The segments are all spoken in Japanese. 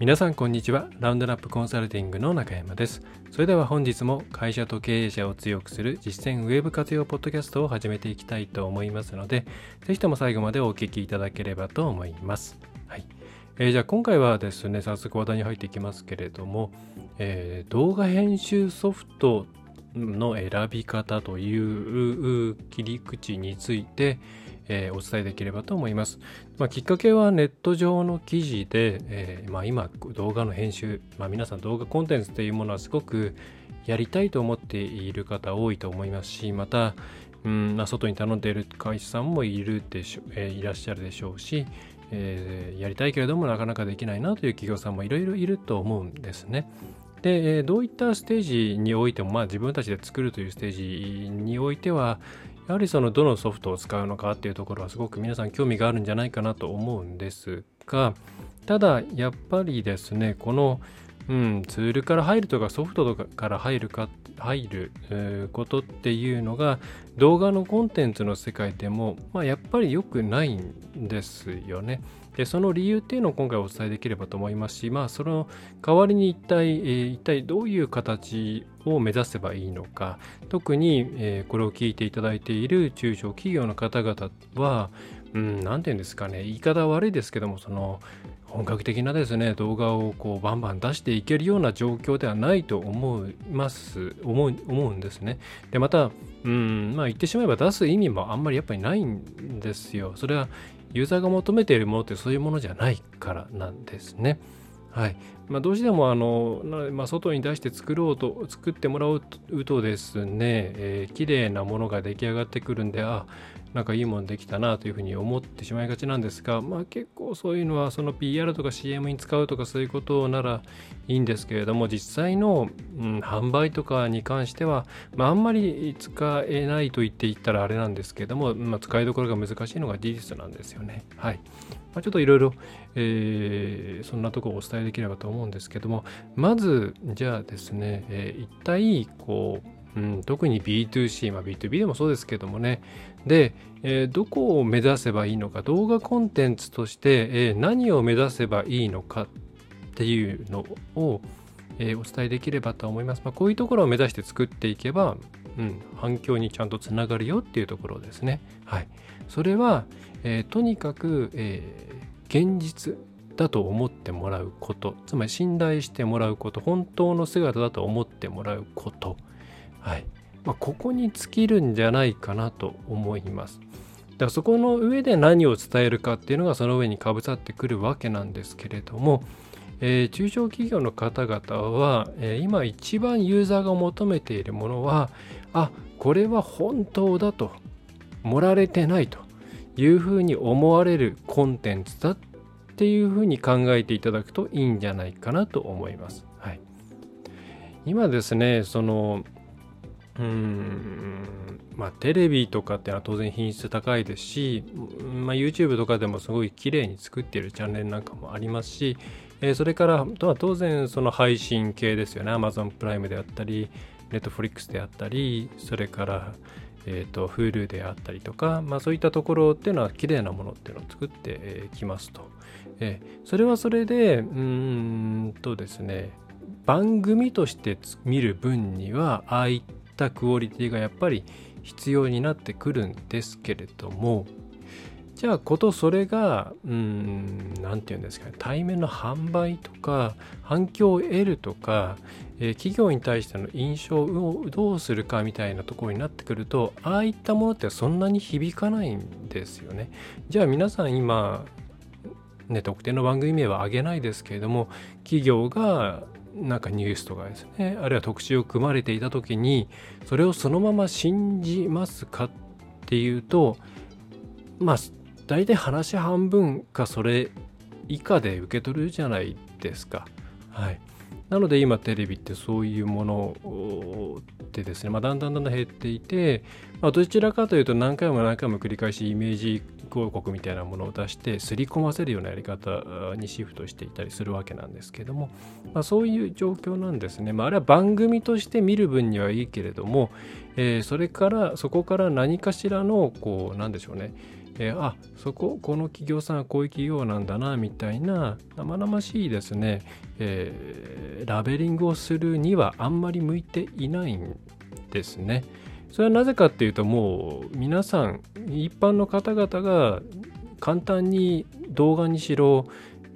皆さんこんにちは。ラウンドナップコンサルティングの中山です。それでは本日も会社と経営者を強くする実践ウェブ活用ポッドキャストを始めていきたいと思いますのでぜひとも最後までお聞きいただければと思います。はい。えー、じゃあ今回はですね早速話題に入っていきますけれども、えー、動画編集ソフトの選び方という切り口について、えー、お伝えできればと思います。まあ、きっかけはネット上の記事で、えー、まあ、今動画の編集、まあ、皆さん動画コンテンツというものはすごくやりたいと思っている方多いと思いますしまた、うんま、外に頼んでいる会社さんもいるでしょ、えー、いらっしゃるでしょうし、え、やりたいけれどもなかなかできないなという企業さんもいろいろいると思うんですね。で、どういったステージにおいても、まあ、自分たちで作るというステージにおいては、やはりそのどのソフトを使うのかっていうところはすごく皆さん興味があるんじゃないかなと思うんですがただやっぱりですねこの、うん、ツールから入るとかソフトとかから入るか入る、ことっていうのが動画のコンテンツの世界でも、まあ、やっぱり良くないんですよね。でその理由っていうのを今回お伝えできればと思いますし、まあ、その代わりに一体、えー、一体どういう形を目指せばいいのか特に、えー、これを聞いていただいている中小企業の方々はうん、て言うんですかね、言い方悪いですけども、その、本格的なですね、動画をこうバンバン出していけるような状況ではないと思います、思う思うんですね。で、また、うん、まあ言ってしまえば出す意味もあんまりやっぱりないんですよ。それはユーザーが求めているものってそういうものじゃないからなんですね。はいまあ、どうしてもあの、まあ、外に出して作ろうと作ってもらうとですね、えー、綺麗なものが出来上がってくるんであなんかいいもんできたなというふうに思ってしまいがちなんですが、まあ、結構そういうのはその PR とか CM に使うとかそういうことならいいんですけれども実際の、うん、販売とかに関しては、まあ、あんまり使えないと言っていったらあれなんですけれども、まあ、使いどころが難しいのが事実なんですよね。はいまあ、ちょっといろいろ、えー、そんなとこをお伝えできればと思うんですけどもまずじゃあですね、えー、一体こううん、特に B2C、まあ、B2B でもそうですけどもね、で、えー、どこを目指せばいいのか動画コンテンツとして、えー、何を目指せばいいのかっていうのを、えー、お伝えできればと思います。まあ、こういうところを目指して作っていけば、うん、反響にちゃんとつながるよっていうところですね。はい、それは、えとにかく、え現実だと思ってもらうこと。つまり信頼してもらうこと。本当の姿だと思ってもらうこと、はいまあ、ここに尽きるんじゃないかなと思います。だからそこの上で何を伝えるかっていうのがその上にかぶさってくるわけなんですけれども、えー、中小企業の方々は、えー、今一番ユーザーが求めているものはあこれは本当だと盛られてないというふうに思われるコンテンツだっていうふうに考えていただくといいんじゃないかなと思います。はい、今ですねそのうんまあテレビとかってのは当然品質高いですし、まあ、YouTube とかでもすごい綺麗に作っているチャンネルなんかもありますし、えー、それから当然その配信系ですよね Amazon プライムであったり Netflix であったりそれからえーと、Hulu であったりとか、まあ、そういったところっていうのは綺麗なものっていうのを作ってきますと。えー、それはそれでうんとですね番組として見る分にはああいっったクオリティがやっぱり必要になってくるんですけれどもじゃあことそれがうん何て言うんですかね対面の販売とか反響を得るとか、えー、企業に対しての印象をどうするかみたいなところになってくるとああいったものってそんなに響かないんですよね。じゃあ皆さん今ね、特定の番組名は挙げないですけれども企業がなんかニュースとかですねあるいは特集を組まれていた時にそれをそのまま信じますかっていうとまあ大体話半分かそれ以下で受け取るじゃないですか。はい、なので今テレビってそういうものでですね、まあ、だんだんだんだん減っていて、まあ、どちらかというと何回も何回も繰り返しイメージ広告みたいなものを出してすり込ませるようなやり方にシフトしていたりするわけなんですけども、まあ、そういう状況なんですね、まあ、あれは番組として見る分にはいいけれども、えー、それからそこから何かしらのこうなんでしょうね。えー、あそここの企業さんはこういう企業なんだなみたいな生々しいですね、えー、ラベリングをするにはあんまり向いていないんですね。それはなぜかっていうともう皆さん一般の方々が簡単に動画にしろ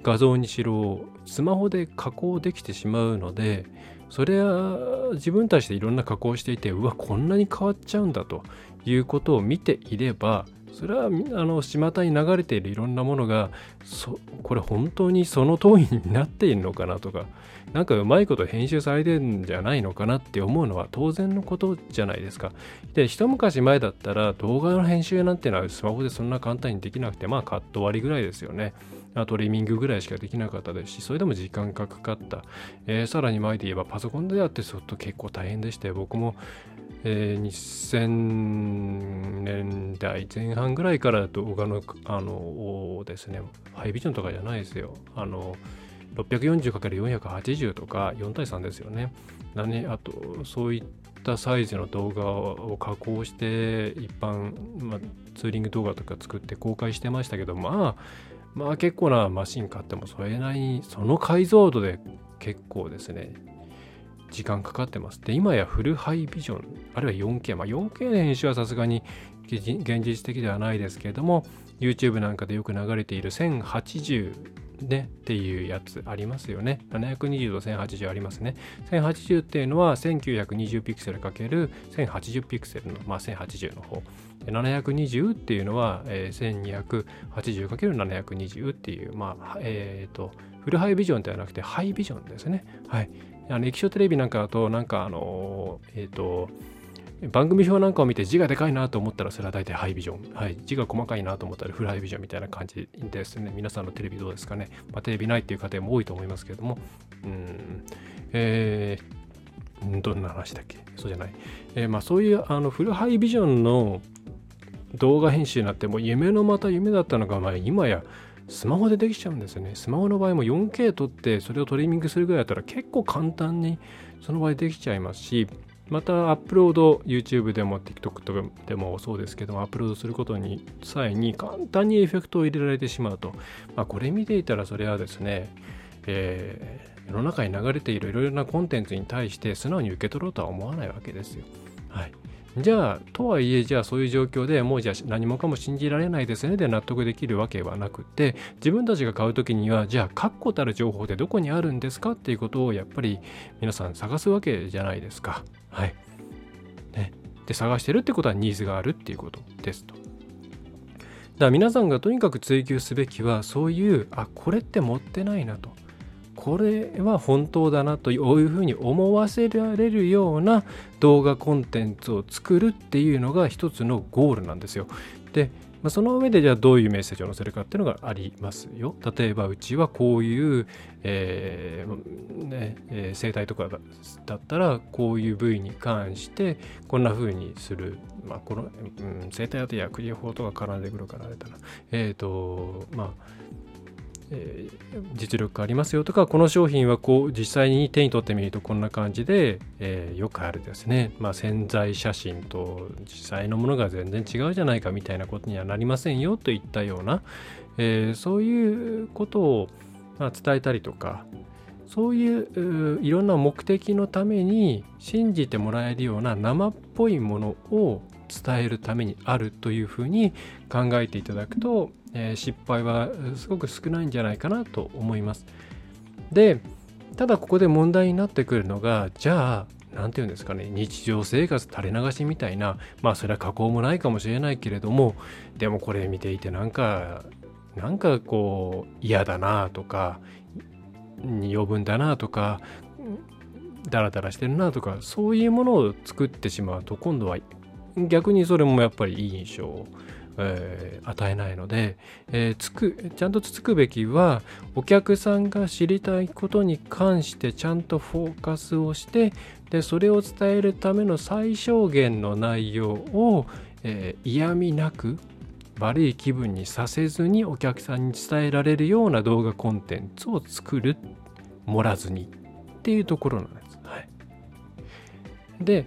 画像にしろスマホで加工できてしまうのでそれは自分たちでいろんな加工をしていてうわこんなに変わっちゃうんだということを見ていればそれはあの巷に流れているいろんなものがそこれ本当にその通りになっているのかなとかなんかうまいこと編集されてんじゃないのかなって思うのは当然のことじゃないですか。で一昔前だったら動画の編集なんてのはスマホでそんな簡単にできなくてまあカット割りぐらいですよね。トリミングぐらいしかできなかったですし、それでも時間がかかった。えー、さらに前で言えばパソコンでやってすると結構大変でして、僕も、えー、2000年代前半ぐらいから動画の、あの、ですね、ハイビジョンとかじゃないですよ。あの、640×480 とか4対3ですよね。ねあと、そういったサイズの動画を加工して一般、まあ、ツーリング動画とか作って公開してましたけどまあまあ結構なマシン買ってもそれなりにその解像度で結構ですね時間かかってます。で今やフルハイビジョンあるいは 4K まあ 4K の編集はさすがに現実的ではないですけれども YouTube なんかでよく流れている1080ねっていうやつありますよね。720と1080ありますね。1080っていうのは1920ピクセル ×1080 ピクセルの、まあ、1080の方。720っていうのは、えー、1280×720 っていう、まあ、えっ、ー、と、フルハイビジョンではなくてハイビジョンですね。はい。あの液晶テレビなんかだと、なんかあの、えっ、ー、と、番組表なんかを見て字がでかいなと思ったらそれは大体ハイビジョン。はい。字が細かいなと思ったらフルハイビジョンみたいな感じですね。皆さんのテレビどうですかね。まあ、テレビないっていう家庭も多いと思いますけれども。うん。えー、どんな話だっけそうじゃない。えー、まあそういうあのフルハイビジョンの動画編集になっても夢のまた夢だったのが、まあ、今やスマホでできちゃうんですよね。スマホの場合も 4K 撮ってそれをトリミングするぐらいだったら結構簡単にその場合できちゃいますし、またアップロード YouTube でも TikTok でもそうですけどもアップロードすることに際に簡単にエフェクトを入れられてしまうと、まあ、これ見ていたらそれはですね、えー、世の中に流れているいろいろなコンテンツに対して素直に受け取ろうとは思わないわけですよ。はい、じゃあとはいえじゃあそういう状況でもうじゃあ何もかも信じられないですねで納得できるわけはなくて自分たちが買う時にはじゃあ確固たる情報ってどこにあるんですかっていうことをやっぱり皆さん探すわけじゃないですか。はい。ね、で探してるってことはニーズがあるっていうことですと。だから皆さんがとにかく追求すべきはそういうあこれって持ってないなとこれは本当だなというふうに思わせられるような動画コンテンツを作るっていうのが一つのゴールなんですよ。で、まあ、その上でじゃあどういうメッセージを載せるかっていうのがありますよ。例えばうちはこういう、えーねえー、生態とかだったらこういう部位に関してこんな風にする。まあ、この、うん、生態だと薬事法とか絡んでくるからあれだな。えっ、ー、と、まあえー、実力ありますよとかこの商品はこう実際に手に取ってみるとこんな感じで、えー、よくあるですね、まあ、潜在写真と実際のものが全然違うじゃないかみたいなことにはなりませんよといったような、えー、そういうことを、まあ、伝えたりとかそういういろんな目的のために信じてもらえるような生っぽいものを伝えるためにあるというふうに考えていただくとえー、失敗はすごく少ないんじゃないかなと思います。で、ただここで問題になってくるのが、じゃあ、何て言うんですかね、日常生活垂れ流しみたいな、まあそれは加工もないかもしれないけれども、でもこれ見ていてなんか、なんかこう嫌だなとか、余分だなとか、ダラダラしてるなとか、そういうものを作ってしまうと、今度は逆にそれもやっぱりいい印象をえー、与えないので、えー、つくちゃんとつつくべきはお客さんが知りたいことに関してちゃんとフォーカスをしてでそれを伝えるための最小限の内容を、えー、嫌味なく悪い気分にさせずにお客さんに伝えられるような動画コンテンツを作る盛らずにっていうところなんです。はい、で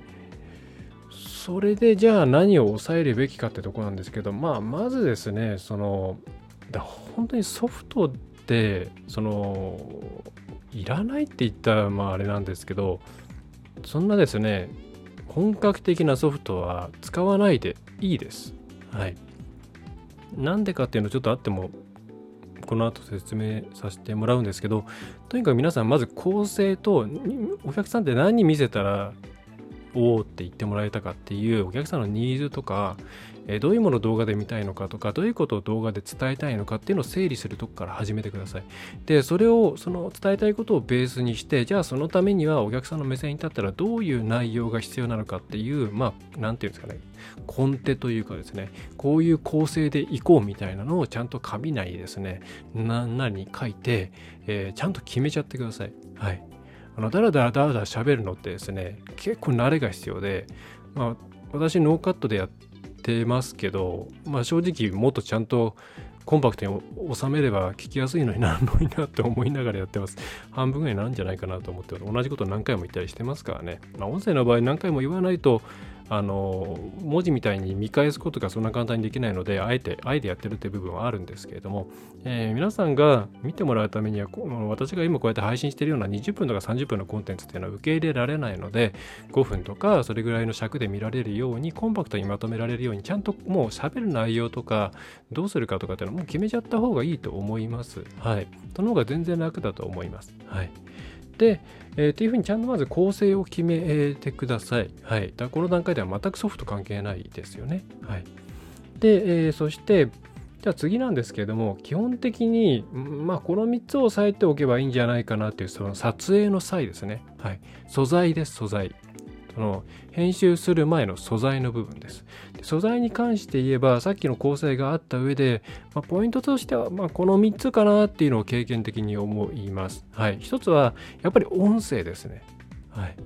それでじゃあ何を抑えるべきかってとこなんですけど、まあ、まずですねそのだ本当にソフトってそのいらないって言ったらまああれなんですけどそんなですね本格的なソフトは使わないでいいです。はい。なんでかっていうのちょっとあってもこの後説明させてもらうんですけどとにかく皆さんまず構成とお客さんって何見せたらおおって言ってもらえたかっていうお客さんのニーズとか、えどういうものを動画で見たいのかとかどういうことを動画で伝えたいのかっていうのを整理するとこから始めてください。でそれをその伝えたいことをベースにしてじゃあそのためにはお客さんの目線に立ったらどういう内容が必要なのかっていうまあ何て言うんですかね。コンテというかですね。こういう構成でいこうみたいなのをちゃんと紙内ですね。何に書いて、えー、ちゃんと決めちゃってください。はい。あのだらだらだらだら喋るのってですね結構慣れが必要で、まあ、私ノーカットでやってますけど、まあ、正直もっとちゃんとコンパクトに収めれば聞きやすいのになるのになって思いながらやってます。半分ぐらいなんじゃないかなと思って同じこと何回も言ったりしてますからね。まあ、音声の場合何回も言わないとあの文字みたいに見返すことがそんな簡単にできないのであえてあえてやってるっていう部分はあるんですけれども、えー、皆さんが見てもらうためには私が今こうやって配信しているような20分とか30分のコンテンツっていうのは受け入れられないので5分とかそれぐらいの尺で見られるようにコンパクトにまとめられるようにちゃんともう喋る内容とかどうするかとかっていうのはもう決めちゃった方がいいと思います。はい。その方が全然楽だと思います。はい。で、えー、っていうふうにちゃんとまず構成を決めてください。はい。だこの段階では全くソフト関係ないですよね。はい。で、えー、そして、じゃあ次なんですけれども、基本的に、まあ、この3つを押さえておけばいいんじゃないかなっていう、その撮影の際ですね。はい。素材です、素材。その編集する前の素材の部分です。素材に関して言えばさっきの構成があった上で、まあ、ポイントとしては、まあ、この3つかなっていうのを経験的に思います。はい。一つはやっぱり音声ですね。はい。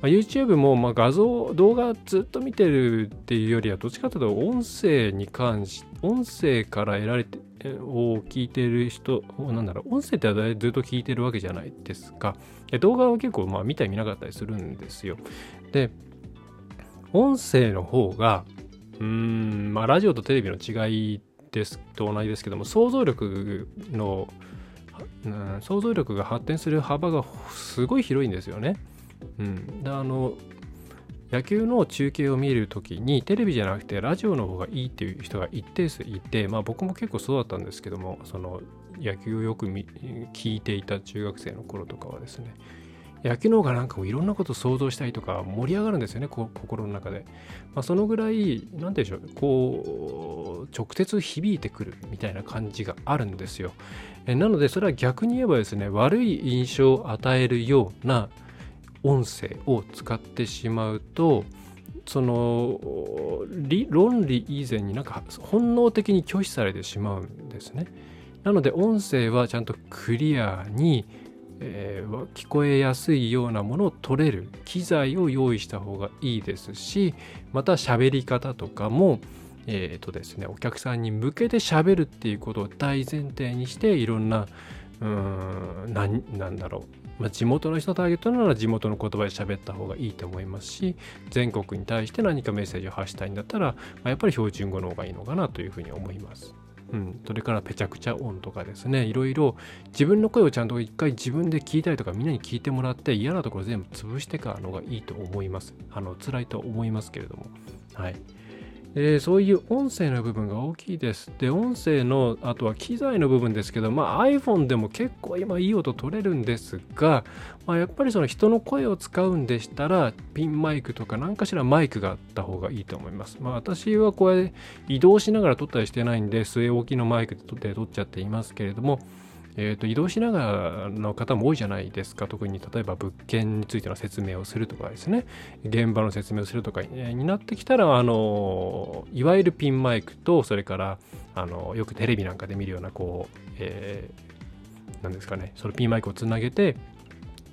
ま、YouTube もま画像、動画ずっと見てるっていうよりは、どっちかというと音声に関し、音声から得られて、を聞いてる人、なんだろう、音声ってずっと聞いてるわけじゃないですか。動画は結構まあ見たり見なかったりするんですよ。で、音声の方が、うん、まあ、ラジオとテレビの違いですと同じですけども、想像力の、うん、想像力が発展する幅がすごい広いんですよね。うん、であの野球の中継を見るときにテレビじゃなくてラジオの方がいいっていう人が一定数いて、まあ、僕も結構そうだったんですけどもその野球をよく聞いていた中学生の頃とかはですね野球の方がなんかいろんなことを想像したりとか盛り上がるんですよね心の中で、まあ、そのぐらい何て言うんでしょうこう直接響いてくるみたいな感じがあるんですよえなのでそれは逆に言えばですね悪い印象を与えるような音声を使ってしまうとその論理以前になんか本能的に拒否されてしまうんですね。なので音声はちゃんとクリアにえー、聞こえやすいようなものを取れる機材を用意した方がいいですしまた喋り方とかもえーとですね、お客さんに向けて喋るっていうことを大前提にしていろんなうーんななんだろう、まあ、地元の人ターゲットなら地元の言葉で喋った方がいいと思いますし全国に対して何かメッセージを発したいんだったら、まあ、やっぱり標準語の方がいいのかなというふうに思います。うん、それからぺちゃくちゃ音とかですねいろいろ自分の声をちゃんと一回自分で聞いたりとかみんなに聞いてもらって嫌なところ全部潰してからのがいいと思います。あの辛いと思いますけれども。はい。えー、そういう音声の部分が大きいです。で、音声の、あとは機材の部分ですけど、まあ、iPhone でも結構今いい音取れるんですが、まあ、やっぱりその人の声を使うんでしたら、ピンマイクとか何かしらマイクがあった方がいいと思います。まあ、私はこれ移動しながら撮ったりしてないんで、据え置きのマイクで撮って撮っちゃっていますけれども、えーと、移動しながらの方も多いじゃないですか特に例えば物件についての説明をするとかですね現場の説明をするとかになってきたらあのいわゆるピンマイクとそれからあのよくテレビなんかで見るようなこう、えー、なんですかねそのピンマイクをつなげて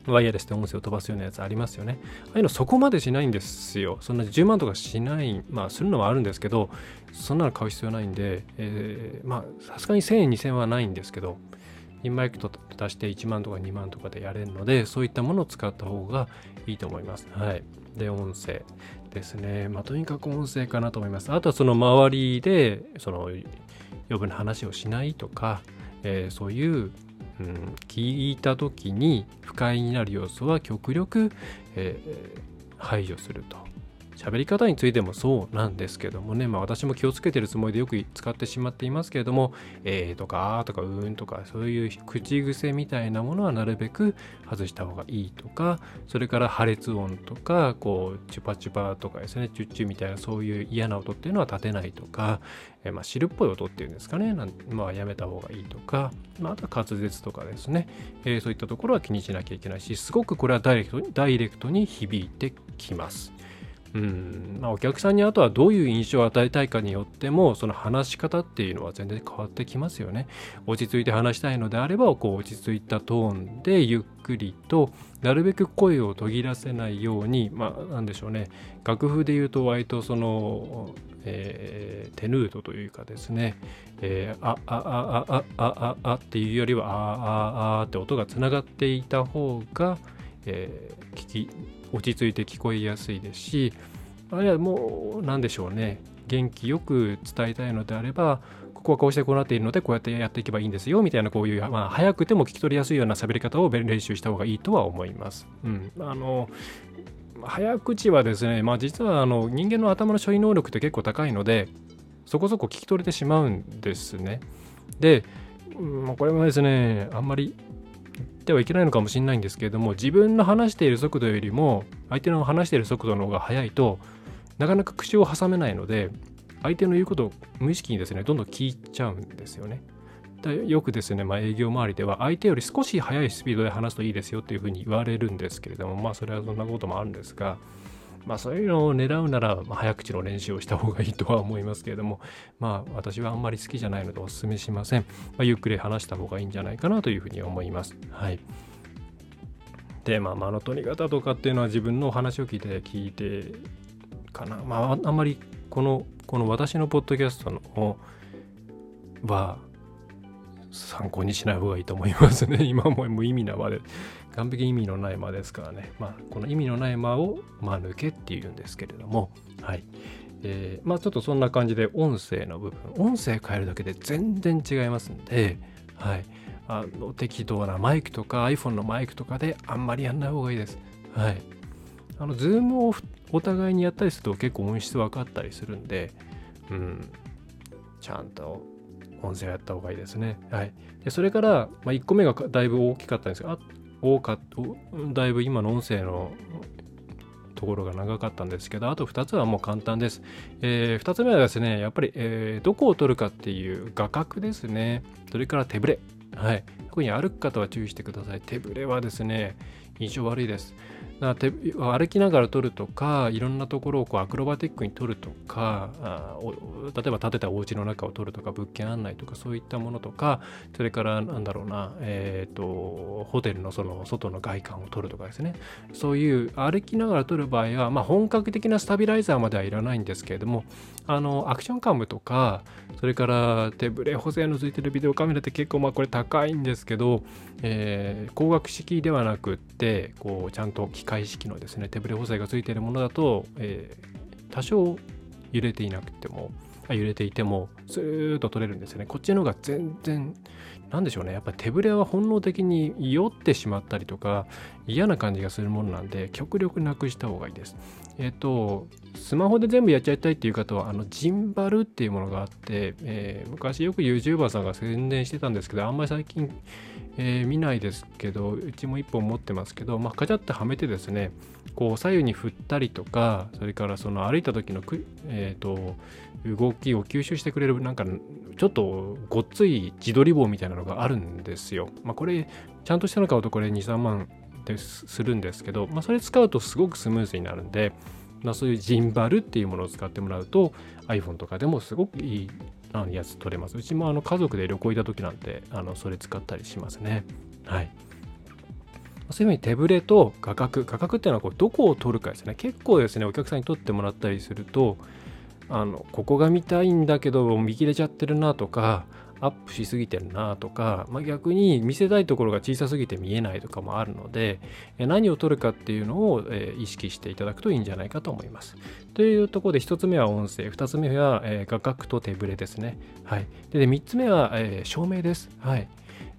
ワイヤレスで音声を飛ばすようなやつありますよね。ああいうのそこまでしないんですよ。そんな10万とかしない、まあするのはあるんですけど、そんなの買う必要ないんで、えー、まあさすがに1000円2000円はないんですけど、ピンマイクと足して1万とか2万とかでやれるので、そういったものを使った方がいいと思います。はい。で、音声ですね。まあとにかく音声かなと思います。あとはその周りで、その余分な話をしないとか、えー、そういううん、聞いた時に不快になる要素は極力、えー、排除すると喋り方についてもそうなんですけどもね、まあ私も気をつけてるつもりでよく使ってしまっていますけれども、えーとかあーとかうーんとかそういう口癖みたいなものはなるべく外した方がいいとか、それから破裂音とか、こう、チュパチュパとかですね、チュッチュみたいなそういう嫌な音っていうのは立てないとか、えー、まあ汁っぽい音っていうんですかね、なんまあやめた方がいいとか、まあ、あとは滑舌とかですね、えー、そういったところは気にしなきゃいけないし、すごくこれはダイレクトにダイレクトに響いてきます。うん。まあ、お客さんにあとはどういう印象を与えたいかによってもその話し方っていうのは全然変わってきますよね。落ち着いて話したいのであればこう落ち着いたトーンでゆっくりとなるべく声を途切らせないようにまあなんでしょうね。楽譜で言うと割とその、えー、テヌートというかですね、えー、あああああああっていうよりはあああって音がつながっていた方が、えー、聞き落ち着いて聞こえやすいですしあるいはもう何でしょうね元気よく伝えたいのであればここはこうしてこうなっているのでこうやってやっていけばいいんですよみたいなこういう、まあ、早くても聞き取りやすいような喋り方を練習した方がいいとは思います。うん、あの早口はですね、まあ、実はあの人間の頭の処理能力って結構高いのでそこそこ聞き取れてしまうんですね。で、うん、これはですねあんまりってはいけないのかもしれないんですけれども自分の話している速度よりも相手の話している速度の方が速いとなかなか口を挟めないので相手の言うことを無意識にですねどんどん聞いちゃうんですよね。よくですね、まあ、営業周りでは相手より少し速いスピードで話すといいですよっていうふうに言われるんですけれどもまあそれはそんなこともあるんですがまあそういうのを狙うなら、まあ、早口の練習をした方がいいとは思いますけれども、まあ私はあんまり好きじゃないのでお勧めしません。まあ、ゆっくり話した方がいいんじゃないかなというふうに思います。はい。で、まあ間の取り方とかっていうのは自分のお話を聞いて聞いてかな。まああんまりこの、この私のポッドキャストのは参考にしない方がいいと思いますね。今も無意味な場で完璧意味のない間ですからね、まあ、この意味のない間を間抜けっていうんですけれども、はい。えー、まあちょっとそんな感じで音声の部分、音声変えるだけで全然違いますんで、はい。あの適当なマイクとか iPhone のマイクとかであんまりやんない方がいいです。はい。あの、ズームをお互いにやったりすると結構音質分かったりするんで、うん、ちゃんと音声をやった方がいいですね。はい。でそれから、まあ、1個目がだいぶ大きかったんですが、多かだいぶ今の音声のところが長かったんですけど、あと2つはもう簡単です。えー、2つ目はですね、やっぱり、えー、どこを取るかっていう画角ですね。それから手ぶれ。はい。特に歩く方は注意してください。手ぶれはですね、印象悪いです。だから歩きながら撮るとかいろんなところをこうアクロバティックに撮るとかあ例えば建てたお家の中を撮るとか物件案内とかそういったものとかそれからなんだろうな、えーと、ホテルのその外の外観を撮るとかですね。そういう歩きながら撮る場合は、まあ、本格的なスタビライザーまではいらないんですけれどもあのアクションカムとかそれから手ブレ補正のついてるビデオカメラって結構まあこれ高いんですけど、えー、光学式ではなくってこうちゃんと機械式のですね手ブレ補正がついているものだと、えー、多少揺れていなくても揺れていてもスーッと取れるんですよね。こっちの方が全然何でしょうね。やっぱり手ぶれは本能的に酔ってしまったりとか嫌な感じがするものなんで極力なくした方がいいです。えっ、とスマホで全部やっちゃいたいっていう方はあのジンバルっていうものがあって、えー、昔よく YouTuber さんが宣伝してたんですけどあんまり最近、えー、見ないですけどうちも1本持ってますけど、まあ、カチャってはめてですねこう左右に振ったりとかそれからその歩いた時のく、えーと、動きを吸収してくれるなんかちょっとごっつい自撮り棒みたいなのがあるんですよ。まあ、これちゃんとしたの買うとこれ23万でするんですけど、まあ、それ使うとすごくスムーズになるんで、まあ、そういうジンバルっていうものを使ってもらうと iPhone とかでもすごくいいあのやつ取れます。うちもあの家族で旅行行った時なんてあのそれ使ったりしますね。はい。そういうふうに手ぶれと画角、画角っていうのはこうどこを取るかですね。結構ですね、お客さんに撮ってもらったりすると、あのここが見たいんだけど見切れちゃってるなとか、アップしすぎてるなとか、まあ、逆に見せたいところが小さすぎて見えないとかもあるので何を取るかっていうのを意識していただくといいんじゃないかと思います。というところで1つ目は音声2つ目は画角と手ぶれですね。はい、で3つ目は照明です。はい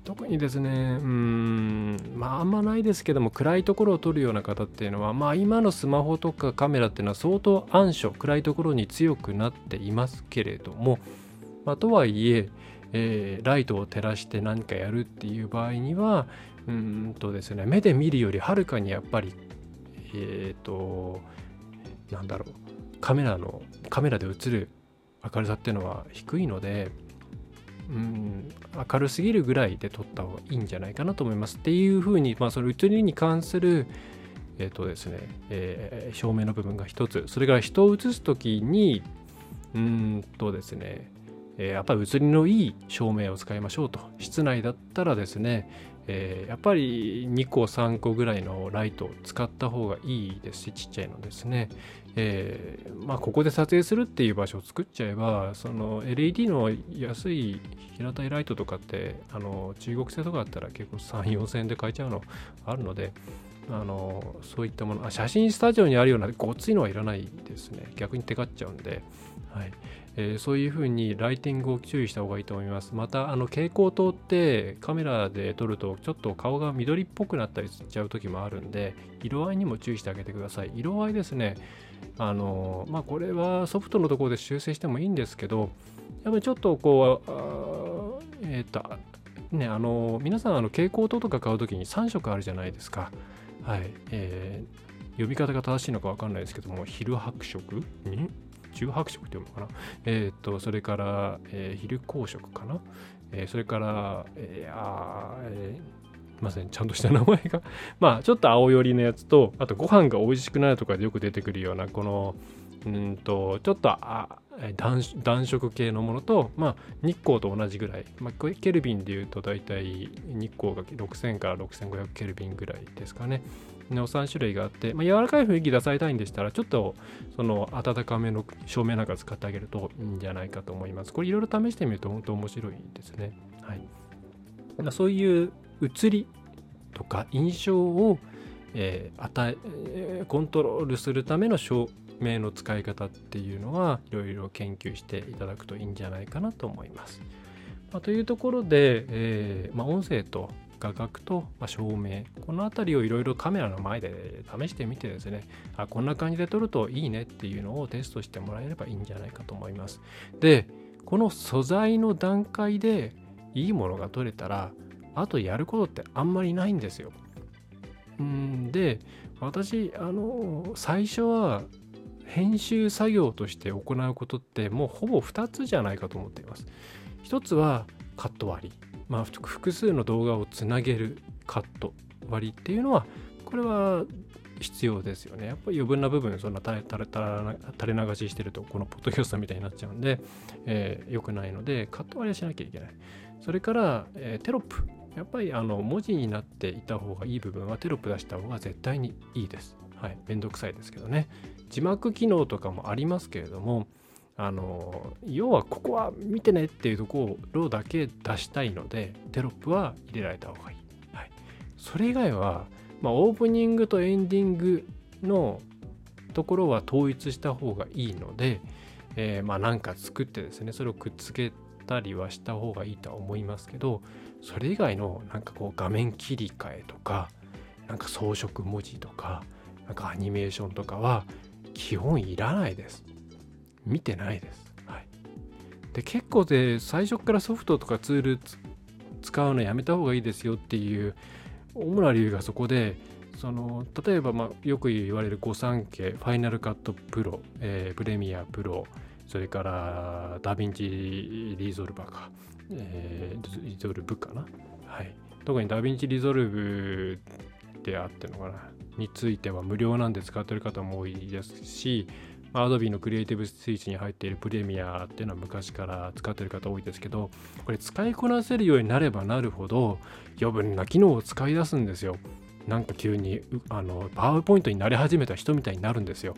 特にですね、うん、まああんまないですけども、暗いところを撮るような方っていうのは、まあ今のスマホとかカメラっていうのは相当暗所、暗いところに強くなっていますけれども、まあ、とはいえ、えー、ライトを照らして何かやるっていう場合にはうんとですね目で見るよりはるかにやっぱりえっ、ー、となんだろうカメラのカメラで映る明るさっていうのは低いのでうん明るすぎるぐらいで撮った方がいいんじゃないかなと思いますっていうふうに、まあ、その映りに関するえっ、ー、とですね、えー、照明の部分が一つそれから人を映す時にうんとですねえやっぱり写りのいい照明を使いましょうと。室内だったらですね、えー、やっぱり2個3個ぐらいのライトを使った方がいいですしちっちゃいのですね、えー、まあ、ここで撮影するっていう場所を作っちゃえばその LED の安い平たいライトとかってあの中国製とかだったら結構3 4 0 0 0円で買えちゃうのあるのであのそういったものあ写真スタジオにあるようなごっついのはいらないですね。逆にテカっちゃうんで、はい。えー、そういうふうにライティングを注意した方がいいと思います。また、あの蛍光灯ってカメラで撮るとちょっと顔が緑っぽくなったりしちゃう時もあるんで、色合いにも注意してあげてください。色合いですね、あの、まあこれはソフトのところで修正してもいいんですけど、やっぱりちょっとこう、えっ、と、ね、あの、皆さんあの蛍光灯とか買うときに3色あるじゃないですか。はい。えー、呼び方が正しいのか分かんないですけども、昼白色？中白色って読むのかな？えっ、と、それから、えー、昼光色かな？えー、それから、えー、あえ、ません、ちゃんとした名前が。まあ、ちょっと青寄りのやつと、あとご飯が美味しくなるとかでよく出てくるような、この、うんと、ちょっとあ暖色系のものと、まあ、日光と同じぐらい、まあ、ケルビンでいうと大体日光が6000から6500ケルビンぐらいですかね。の3種類があって、まあ、柔らかい雰囲気出されたいんでしたら、ちょっとその温かめの照明なんか使ってあげるといいんじゃないかと思います。これいろいろ試してみると本当面白いですね。はい。そういう映りとか印象を、えー、与えコントロールするための照明の使い方っていうのはいろいろ研究していただくといいんじゃないかなと思います。まあ、というところで、えーまあ、音声と画角と、ま照明この辺りをいろいろカメラの前で試してみてですねあこんな感じで撮るといいねっていうのをテストしてもらえればいいんじゃないかと思います。でこの素材の段階でいいものが撮れたらあとやることってあんまりないんですよ。んで私あの最初は編集作業として行うことってもうほぼ2つじゃないかと思っています。一つはカット割り。まあ、複数の動画をつなげるカット割りっていうのはこれは必要ですよね。やっぱり余分な部分そんな垂れ流ししてるとこのポッドキャストみたいになっちゃうんで、えー、くないのでカット割りはしなきゃいけない。それから、えー、テロップ。やっぱりあの文字になっていた方がいい部分はテロップ出した方が絶対にいいです。はい。めんどくさいですけどね。字幕機能とかもありますけれども、あの要はここは見てねっていうところだけ出したいのでテロップは入れられた方がいい、はい、それ以外は、まあ、オープニングとエンディングのところは統一した方がいいので、えー、まあなんか作ってですねそれをくっつけたりはした方がいいとは思いますけどそれ以外のなんかこう画面切り替えとかなんか装飾文字とかなんかアニメーションとかは基本いらないです。見てないです。はい、で結構で最初からソフトとかツール使うのやめた方がいいですよっていう主な理由がそこでその例えば、まあ、よく言われる御三家 Final Cut Pro、えー、 Premiere Pro それから DaVinci Resolver か、えー、 Resolve かな、はい、特に DaVinci Resolve であってのかな。については無料なんで使ってる方も多いですし、アドビの Creative Suite に入っているプレミアっていうのは昔から使ってる方多いですけど、これ使いこなせるようになればなるほど余分な機能を使い出すんですよ。なんか急にあのパワーポイントになり始めた人みたいになるんですよ。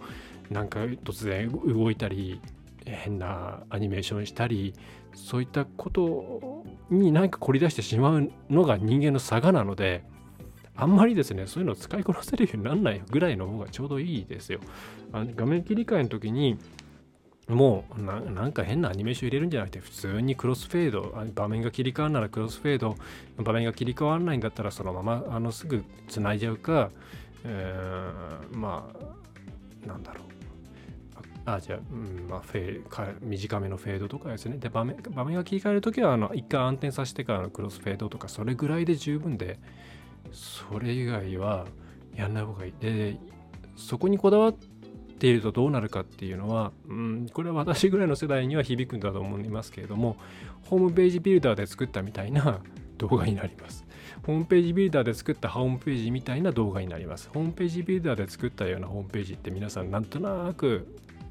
なんか突然動いたり変なアニメーションしたりそういったことに何か凝り出してしまうのが人間の差がなのであんまりですねそういうのを使いこなせるようにならないぐらいの方がちょうどいいですよ。あ画面切り替えの時にもうなんか変なアニメーション入れるんじゃなくて普通にクロスフェード場面が切り替わるならクロスフェード場面が切り替わらないんだったらそのままあのすぐ繋いじゃうか、えー、まあなんだろうあじゃあ、うんまあ、フェか短めのフェードとかですねで場面場面が切り替える時はあの一回暗転させてからのクロスフェードとかそれぐらいで十分でそれ以外はやんない方がいいでそこにこだわっているとどうなるかっていうのは、うん、これは私ぐらいの世代には響くんだと思いますけれどもホームページビルダーで作ったみたいな 動画になります。ホームページビルダーで作ったホームページみたいな動画になります。ホームページビルダーで作ったようなホームページって皆さんなんとなく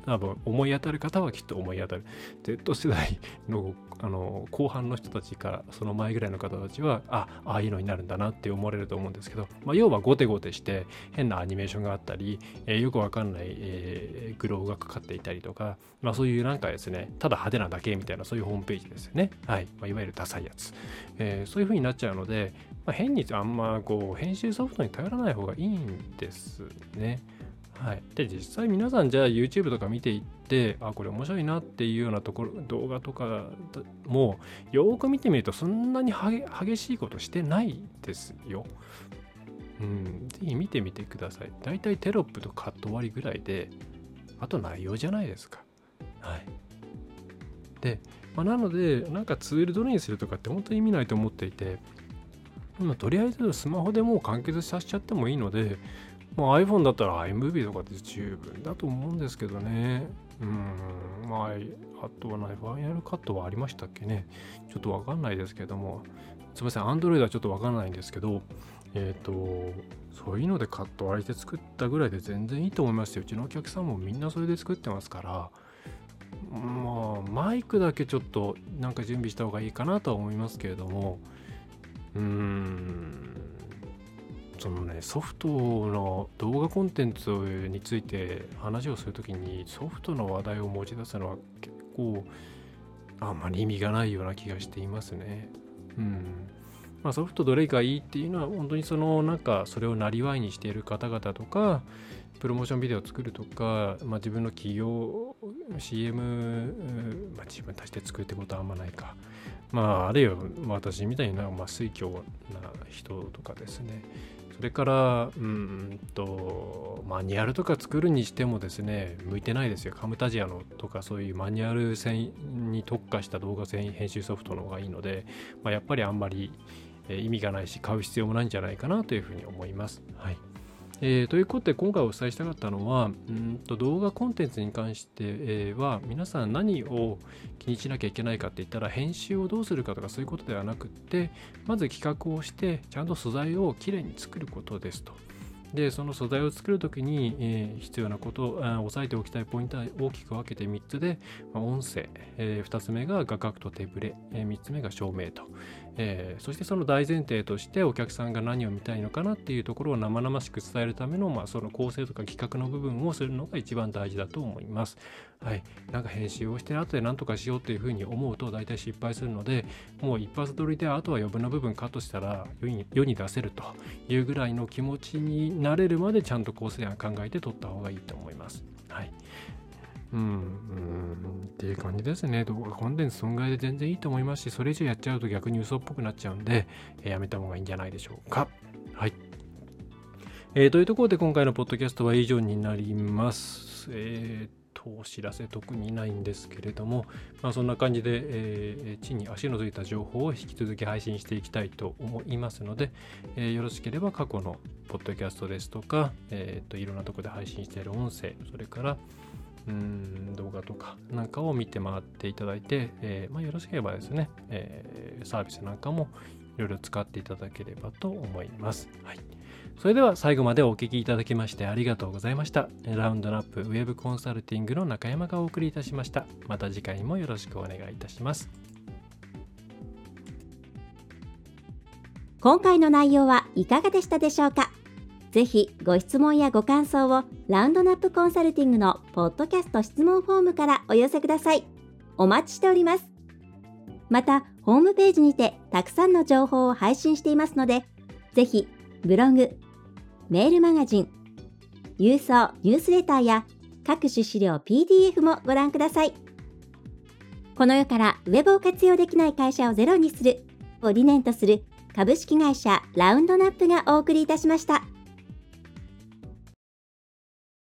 多分思い当たる方はきっと思い当たる Z 世代のあの後半の人たちからその前ぐらいの方たちはあああいうのになるんだなって思われると思うんですけど、まあ、要はゴテゴテして変なアニメーションがあったり、えー、よくわかんない、えー、グローがかかっていたりとか、まあ、そういうなんかですねただ派手なだけみたいなそういうホームページですよね、はい。まあ、いわゆるダサいやつ、えー、そういう風になっちゃうので、まあ、変にあんまこう編集ソフトに頼らない方がいいんですね。はい、で実際皆さんじゃあ YouTube とか見ていってあこれ面白いなっていうようなところ動画とかもよく見てみるとそんなに激しいことしてないですよ。うん、ぜひ見てみてください。だいたいテロップとカット割りぐらいであと内容じゃないですか。はい。で、まあ、なのでなんかツールどれにするとかって本当に意味ないと思っていて今とりあえずスマホでもう完結させちゃってもいいのでまあ、iPhone だったら iMovie とかで十分だと思うんですけどね。うん。まあ、あとはない。ファイナルカットはありましたっけね。ちょっとわかんないですけども。すみません。Android はちょっとわかんないんですけど、えっ、ー、と、そういうのでカット割りで作ったぐらいで全然いいと思いますよ。うちのお客さんもみんなそれで作ってますから、まあ、マイクだけちょっとなんか準備した方がいいかなとは思いますけれども、うーん。そのねソフトの動画コンテンツについて話をするときにソフトの話題を持ち出すのは結構あんまり意味がないような気がしていますね。うん。まあ、ソフトどれがいいっていうのは本当にそのなんかそれをなりわいにしている方々とかプロモーションビデオを作るとか、まあ、自分の企業 CM、まあ、自分たちで作るってことはあんまないか。まあ、あるいは私みたいな、まあ、水教な人とかですね。それからうんとマニュアルとか作るにしてもですね向いてないですよ。カムタジアのとかそういうマニュアル戦に特化した動画編集ソフトの方がいいので、まあ、やっぱりあんまり意味がないし買う必要もないんじゃないかなというふうに思います。はいえー、ということで今回お伝えしたかったのはうんと動画コンテンツに関して、は皆さん何を気にしなきゃいけないかって言ったら編集をどうするかとかそういうことではなくってまず企画をしてちゃんと素材をきれいに作ることですと。でその素材を作るときに、えー、必要なことを押さえておきたいポイントは大きく分けて3つで、まあ、音声、えー、2つ目が画角と手ブレ、えー、3つ目が照明と、え、そしてその大前提としてお客さんが何を見たいのかなっていうところを生々しく伝えるための、まあ、その構成とか企画の部分をするのが一番大事だと思います。はい、なんか編集をして後で何とかしようっていうふうに思うと大体失敗するのでもう一発撮りであとは余分な部分カットしたら世に世に出せるというぐらいの気持ちになれるまでちゃんと構成案考えて取った方がいいと思います。はいうん、うん、っていう感じですね。動画コンテンツ損害で全然いいと思いますし、それ以上やっちゃうと逆に嘘っぽくなっちゃうんで、えー、やめた方がいいんじゃないでしょうか。はい。えー、というところで今回のポッドキャストは以上になります。えー、お知らせ特にないんですけれども、まあ、そんな感じで、えー、地に足のついた情報を引き続き配信していきたいと思いますので、えー、よろしければ過去のポッドキャストですとか、えーと、いろんなとこで配信している音声それからうん動画とかなんかを見て回っていただいて、えー、まあ、よろしければですね、えサービスなんかもいろいろ使っていただければと思います。はいそれでは最後までお聴きいただきましてありがとうございました。ラウンドナップウェブコンサルティングの中山がお送りいたしました。また次回もよろしくお願いいたします。今回の内容はいかがでしたでしょうか？ぜひご質問やご感想をラウンドナップコンサルティングのポッドキャスト質問フォームからお寄せください。お待ちしております。また、ホームページにてたくさんの情報を配信していますので、ぜひブログ、メールマガジン、郵送ニュースレターや各種資料 PDF もご覧ください。この世からウェブを活用できない会社をゼロにするを理念とする株式会社ラウンドナップがお送りいたしました。